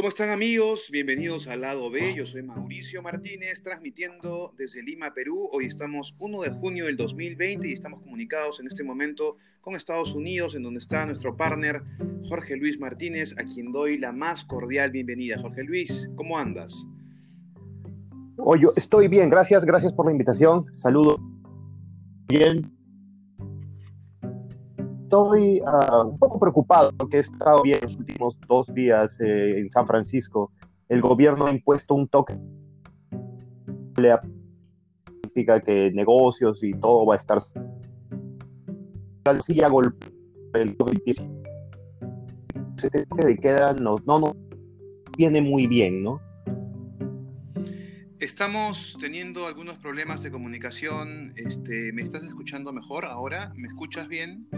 ¿Cómo están amigos? Bienvenidos al lado B. Yo soy Mauricio Martínez, transmitiendo desde Lima, Perú. Hoy estamos 1 de junio del 2020 y estamos comunicados en este momento con Estados Unidos, en donde está nuestro partner Jorge Luis Martínez, a quien doy la más cordial bienvenida. Jorge Luis, ¿cómo andas? Oye, estoy bien, gracias, gracias por la invitación. Saludos. Bien, estoy uh, un poco preocupado porque he estado bien los últimos dos días eh, en San Francisco. El gobierno ha impuesto un toque significa que negocios y todo va a estar sí golpe el se te queda no, no, no viene muy bien, ¿no? Estamos teniendo algunos problemas de comunicación. Este, ¿Me estás escuchando mejor ahora? ¿Me escuchas bien?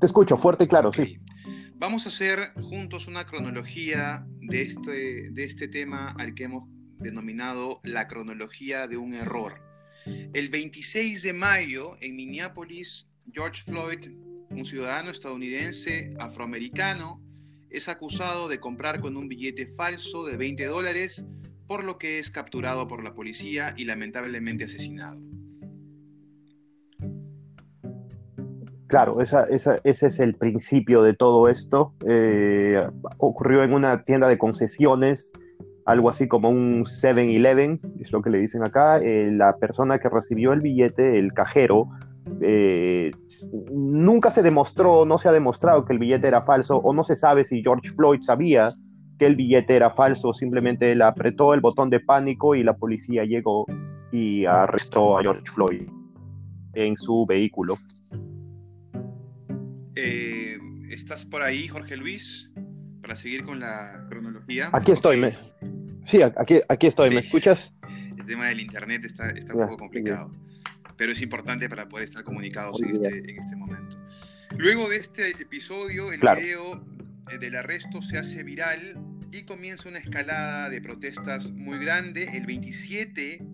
Te escucho fuerte y claro, sí. Vamos a hacer juntos una cronología de este, de este tema al que hemos denominado la cronología de un error. El 26 de mayo, en Minneapolis, George Floyd, un ciudadano estadounidense afroamericano, es acusado de comprar con un billete falso de 20 dólares, por lo que es capturado por la policía y lamentablemente asesinado. Claro, esa, ese es el principio de todo esto. Eh, ocurrió en una tienda de concesiones, algo así como un 7-Eleven, es lo que le dicen acá. Eh, la persona que recibió el billete, el cajero, eh, nunca se demostró, no se ha demostrado que el billete era falso, o no se sabe si George Floyd sabía que el billete era falso, simplemente él apretó el botón de pánico y la policía llegó y arrestó a George Floyd en su vehículo. Eh, ¿Estás por ahí, Jorge Luis? Para seguir con la cronología. Aquí estoy, me... sí, aquí, aquí estoy, ¿me escuchas? El tema del internet está, está un poco complicado, pero es importante para poder estar comunicados en este, en este, momento. Luego de este episodio, el video eh, del arresto se hace viral y comienza una escalada de protestas muy grande. El 27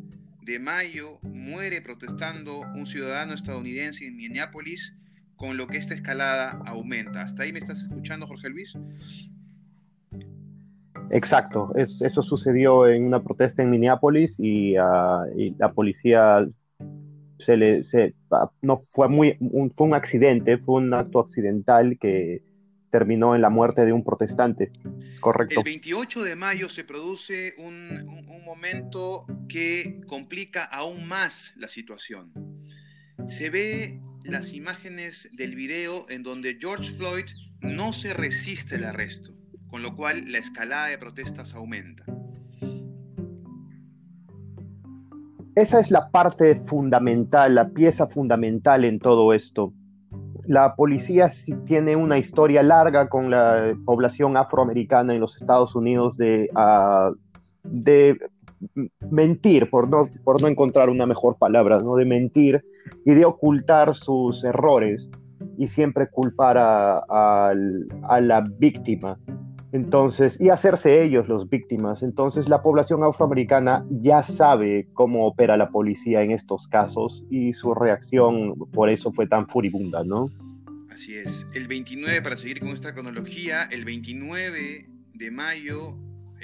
de mayo muere protestando un ciudadano estadounidense en Minneapolis con lo que esta escalada aumenta. ¿Hasta ahí me estás escuchando, Jorge Luis? Exacto, eso sucedió en una protesta en Minneapolis y, ah, la policía se le ah, no fue muy un, fue un accidente, fue un acto accidental que terminó en la muerte de un protestante. Correcto. El 28 de mayo se produce un, un momento que complica aún más la situación. Se ve las imágenes del video en donde George Floyd no se resiste el arresto, con lo cual la escalada de protestas aumenta. Esa es la parte fundamental, la pieza fundamental en todo esto. La policía tiene una historia larga con la población afroamericana en los Estados Unidos de, ah, de mentir, por no, por no encontrar una mejor palabra, ¿no? de mentir y de ocultar sus errores y siempre culpar a, la víctima. Entonces, y hacerse ellos los víctimas. Entonces, la población afroamericana ya sabe cómo opera la policía en estos casos y su reacción por eso fue tan furibunda, ¿no? Así es. El 29, para seguir con esta cronología, el 29 de mayo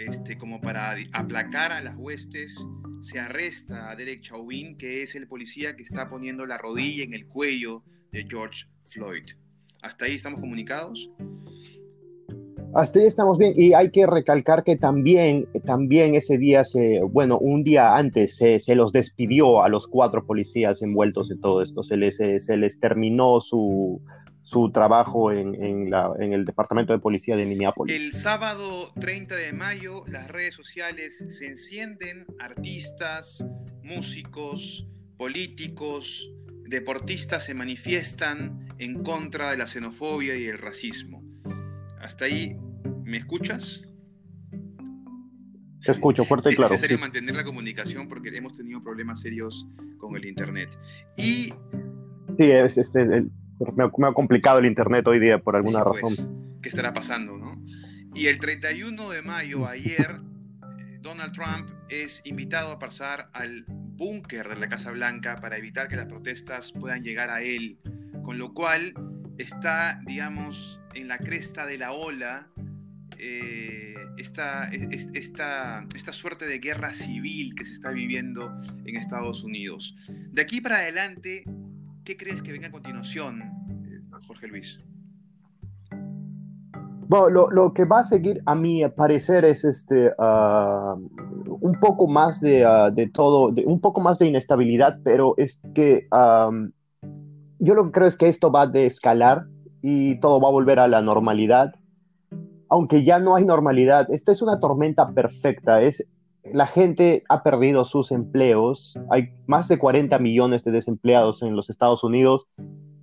este, como para aplacar a las huestes, se arresta a Derek Chauvin, que es el policía que está poniendo la rodilla en el cuello de George Floyd. ¿Hasta ahí estamos comunicados? Hasta ahí estamos bien y hay que recalcar que también, también ese día, se, bueno, un día antes se, se los despidió a los cuatro policías envueltos en todo esto, se les, se les terminó su, su trabajo en, en, el Departamento de Policía de Minneapolis. El sábado 30 de mayo las redes sociales se encienden, artistas, músicos, políticos, deportistas se manifiestan en contra de la xenofobia y el racismo. Hasta ahí, ¿me escuchas? Te escucho fuerte y claro. Es necesario mantener la comunicación porque hemos tenido problemas serios con el Internet. Y... Sí, es, este, me, ha complicado el internet hoy día por alguna pues, razón. ¿Qué estará pasando, no? Y el 31 de mayo, ayer, eh, Donald Trump es invitado a pasar al búnker de la Casa Blanca para evitar que las protestas puedan llegar a él, con lo cual está, digamos, en la cresta de la ola eh, esta, esta, esta suerte de guerra civil que se está viviendo en Estados Unidos. De aquí para adelante, ¿qué crees que venga a continuación, eh, Jorge Luis? Lo, que va a seguir, a mi parecer, es este, ah, un poco más de, ah, de todo, un poco más de inestabilidad, pero es que yo lo que creo es que esto va a escalar y todo va a volver a la normalidad. Aunque ya no hay normalidad, esta es una tormenta perfecta. Es, la gente ha perdido sus empleos. Hay más de 40 millones de desempleados en los Estados Unidos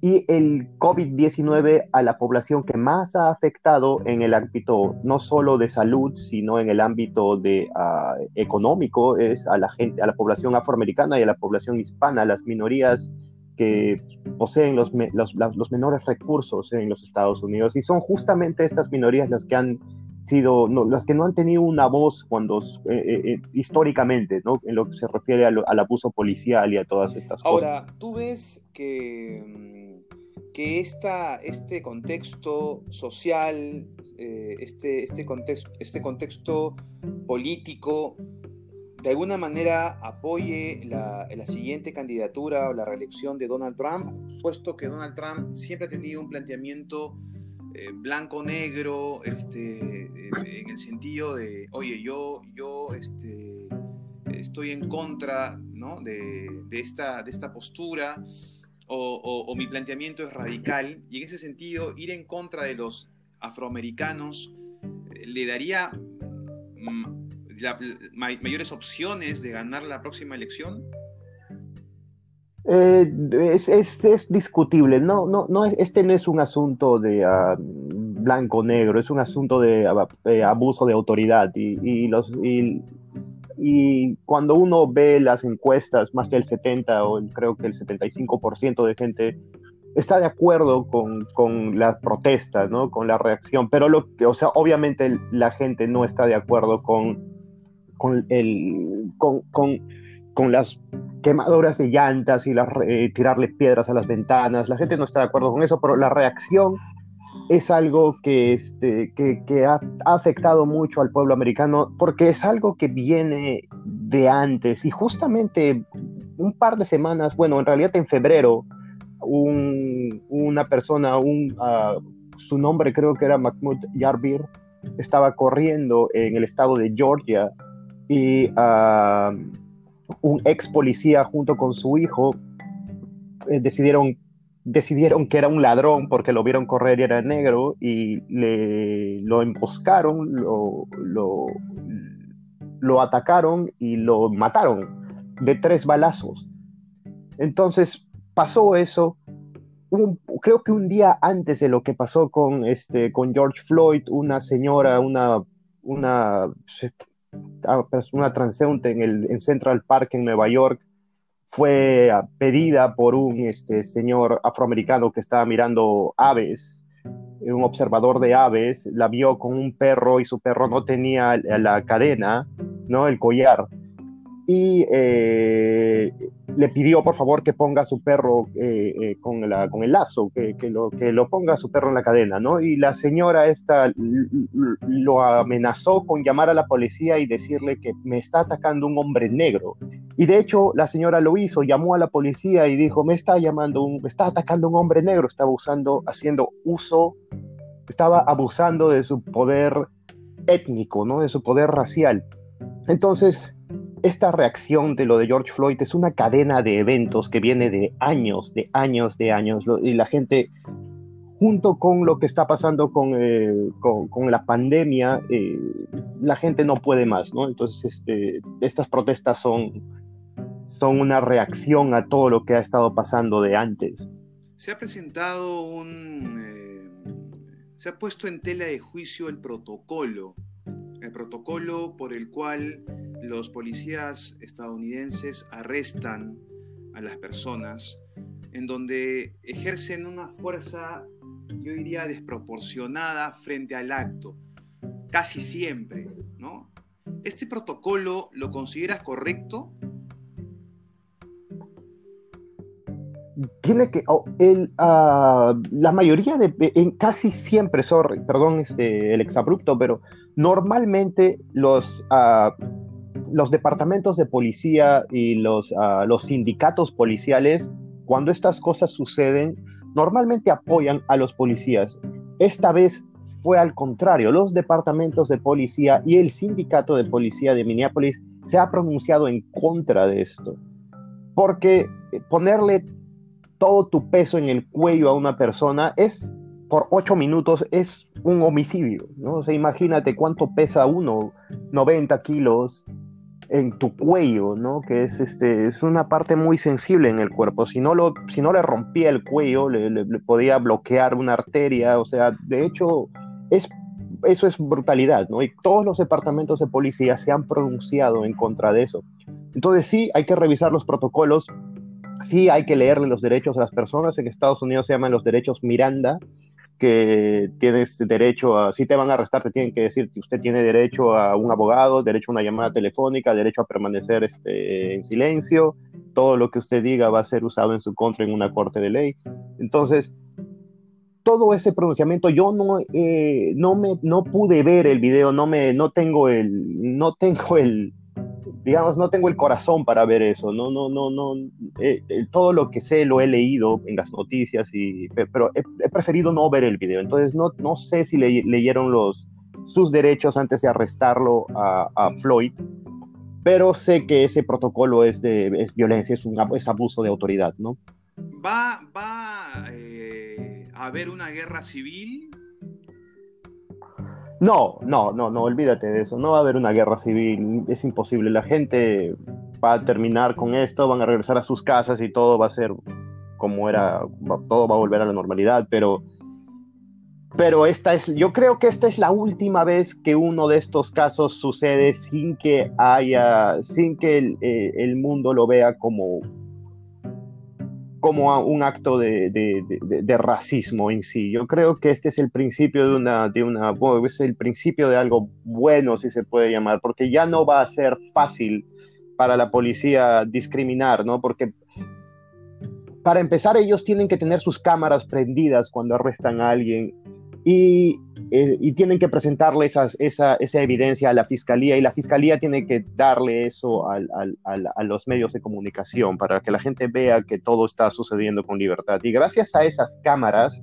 y el COVID-19 a la población que más ha afectado en el ámbito no solo de salud, sino en el ámbito de, ah, económico, es a la gente, a la población afroamericana y a la población hispana, las minorías que poseen los, los, menores recursos en los Estados Unidos. Y son justamente estas minorías las que han sido, las que no han tenido una voz cuando eh, eh, eh, históricamente, ¿no? En lo que se refiere al, abuso policial y a todas estas cosas. Ahora, tú ves que mm, que esta, este contexto social, eh, este, este, contexto, este contexto político, de alguna manera apoye la, la, siguiente candidatura o la reelección de Donald Trump, puesto que Donald Trump siempre ha tenido un planteamiento eh, blanco-negro, este, eh, en el sentido de, oye, yo, yo este, estoy en contra ¿no? de, de, esta, de esta postura o, mi planteamiento es radical y en ese sentido ir en contra de los afroamericanos eh, le daría mm, mayores opciones de ganar la próxima elección? Eh, es, discutible, no, no, no, este no es un asunto de ah, blanco-negro, es un asunto de, ah, abuso de autoridad y, los, y cuando uno ve las encuestas, más del 70 o creo que el 75% de gente está de acuerdo con, con las protestas, ¿no? Con la reacción, pero lo que, o sea, obviamente la gente no está de acuerdo con, con, el, con, con, con las quemaduras de llantas y las, eh, tirarle piedras a las ventanas. La gente no está de acuerdo con eso, pero la reacción es algo que, este, que, ha, afectado mucho al pueblo americano porque es algo que viene de antes y justamente un par de semanas, bueno, en realidad en febrero, una persona, ah, su nombre creo que era Mahmoud Yarbir, estaba corriendo en el estado de Georgia y ah, un ex policía junto con su hijo eh, decidieron decidieron que era un ladrón porque lo vieron correr y era negro y le, lo emboscaron, lo, lo, atacaron y lo mataron de tres balazos. Entonces pasó eso, creo que un día antes de lo que pasó con, este, con George Floyd, una señora, una, una, una transeúnte en el en Central Park en Nueva York, fue pedida por un este, señor afroamericano que estaba mirando aves, un observador de aves, la vio con un perro y su perro no tenía la cadena, ¿no? el collar y eh, le pidió por favor que ponga a su perro eh, eh, con, la, con el lazo, que, que, lo, que lo ponga a su perro en la cadena, ¿no? Y la señora esta lo amenazó con llamar a la policía y decirle que me está atacando un hombre negro. Y de hecho la señora lo hizo, llamó a la policía y dijo, me está llamando, un, me está atacando un hombre negro, estaba usando, haciendo uso, estaba abusando de su poder étnico, ¿no? De su poder racial. Entonces, esta reacción de lo de George Floyd es una cadena de eventos que viene de años, de años, de años, y la gente, junto con lo que está pasando con, eh, con, la pandemia, eh, la gente no puede más, ¿no? Entonces, este, estas protestas son, son una reacción a todo lo que ha estado pasando de antes. Se ha presentado un... Eh, se ha puesto en tela de juicio el protocolo el protocolo por el cual los policías estadounidenses arrestan a las personas, en donde ejercen una fuerza, yo diría, desproporcionada frente al acto, casi siempre, ¿no? ¿Este protocolo lo consideras correcto? tiene que, oh, ah, la mayoría de, en casi siempre, sorry, perdón este, el exabrupto, pero normalmente los, uh, los departamentos de policía y los, uh, los sindicatos policiales, cuando estas cosas suceden, normalmente apoyan a los policías. Esta vez fue al contrario, los departamentos de policía y el sindicato de policía de Minneapolis se ha pronunciado en contra de esto, porque ponerle todo tu peso en el cuello a una persona es por ocho minutos es un homicidio, ¿no? O sea, imagínate cuánto pesa uno, 90 kilos en tu cuello, ¿no? Que es, este, es una parte muy sensible en el cuerpo. Si no, lo, si no le rompía el cuello, le, podía bloquear una arteria, o sea, de hecho, es, eso es brutalidad, ¿no? Y todos los departamentos de policía se han pronunciado en contra de eso. Entonces sí, hay que revisar los protocolos, sí hay que leerle los derechos a las personas. En Estados Unidos se llaman los derechos Miranda, que tienes derecho a, si te van a arrestar, te tienen que decir que usted tiene derecho a un abogado, derecho a una llamada telefónica, derecho a permanecer este, en silencio, todo lo que usted diga va a ser usado en su contra en una corte de ley. Entonces, todo ese pronunciamiento, yo no, eh, no, me, no pude ver el video, no, me, no tengo el, no tengo el, digamos, no tengo el corazón para ver eso, no, no, no, no, eh, eh, todo lo que sé lo he leído en las noticias, y, pero he, preferido no ver el video, entonces no, no sé si leyeron los, sus derechos antes de arrestarlo a, Floyd, pero sé que ese protocolo es de es violencia, es, un, es abuso de autoridad, ¿no? Va, va eh, a haber una guerra civil no, no, no, no, olvídate de eso. No va a haber una guerra civil, es imposible. La gente va a terminar con esto, van a regresar a sus casas y todo va a ser como era, todo va a volver a la normalidad, pero, pero esta es, yo creo que esta es la última vez que uno de estos casos sucede sin que haya, sin que el, eh, el mundo lo vea como como un acto de, de, racismo en sí. Yo creo que este es el principio de una, de una, es el principio de algo bueno, si se puede llamar, porque ya no va a ser fácil para la policía discriminar, ¿no? Porque para empezar ellos tienen que tener sus cámaras prendidas cuando arrestan a alguien y, eh, y tienen que presentarle esa, evidencia a la fiscalía y la fiscalía tiene que darle eso a los medios de comunicación para que la gente vea que todo está sucediendo con libertad. Y gracias a esas cámaras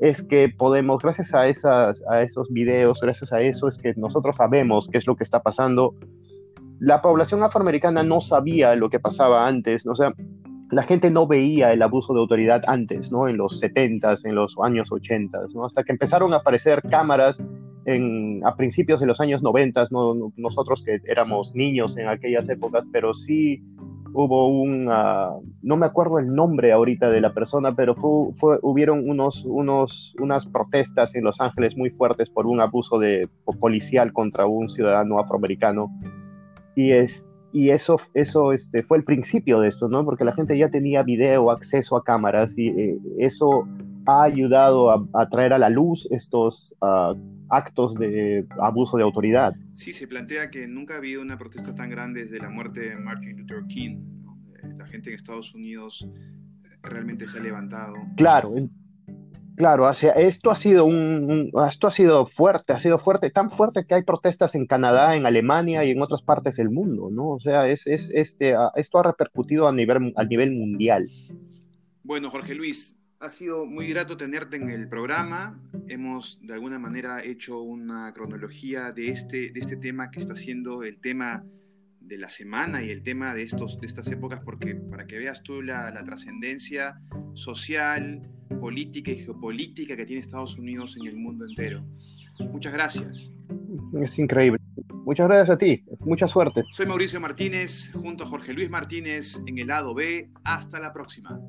es que podemos, gracias a, esas, a esos videos, gracias a eso es que nosotros sabemos qué es lo que está pasando. La población afroamericana no sabía lo que pasaba antes, o sea, la gente no veía el abuso de autoridad antes, ¿no? En los 70s, en los años 80, ¿no? Hasta que empezaron a aparecer cámaras en, a principios de los años 90, ¿no? nosotros que éramos niños en aquellas épocas, pero sí hubo un, uh, no me acuerdo el nombre ahorita de la persona, pero fue, fue, hubieron unos, unos, unas protestas en Los Ángeles muy fuertes por un abuso de, policial contra un ciudadano afroamericano. Y, es, y eso, eso este, fue el principio de esto, ¿no? Porque la gente ya tenía video, acceso a cámaras y eh, eso ha ayudado a, traer a la luz estos uh, actos de abuso de autoridad. Sí, se plantea que nunca ha habido una protesta tan grande desde la muerte de Martin Luther King. Eh, la gente en Estados Unidos realmente se ha levantado. Claro, Claro, esto ha sido un, esto ha sido fuerte, ha sido fuerte, tan fuerte que hay protestas en Canadá, en Alemania y en otras partes del mundo, ¿no? O sea, es, es este, esto ha repercutido a nivel, a nivel mundial. Bueno, Jorge Luis, ha sido muy grato tenerte en el programa. Hemos de alguna manera hecho una cronología de este, de este tema que está siendo el tema de la semana y el tema de, estos, de estas épocas, porque para que veas tú la, la trascendencia social, política y geopolítica que tiene Estados Unidos en el mundo entero. Muchas gracias. Es increíble. Muchas gracias a ti. Mucha suerte. Soy Mauricio Martínez, junto a Jorge Luis Martínez en el lado B. Hasta la próxima.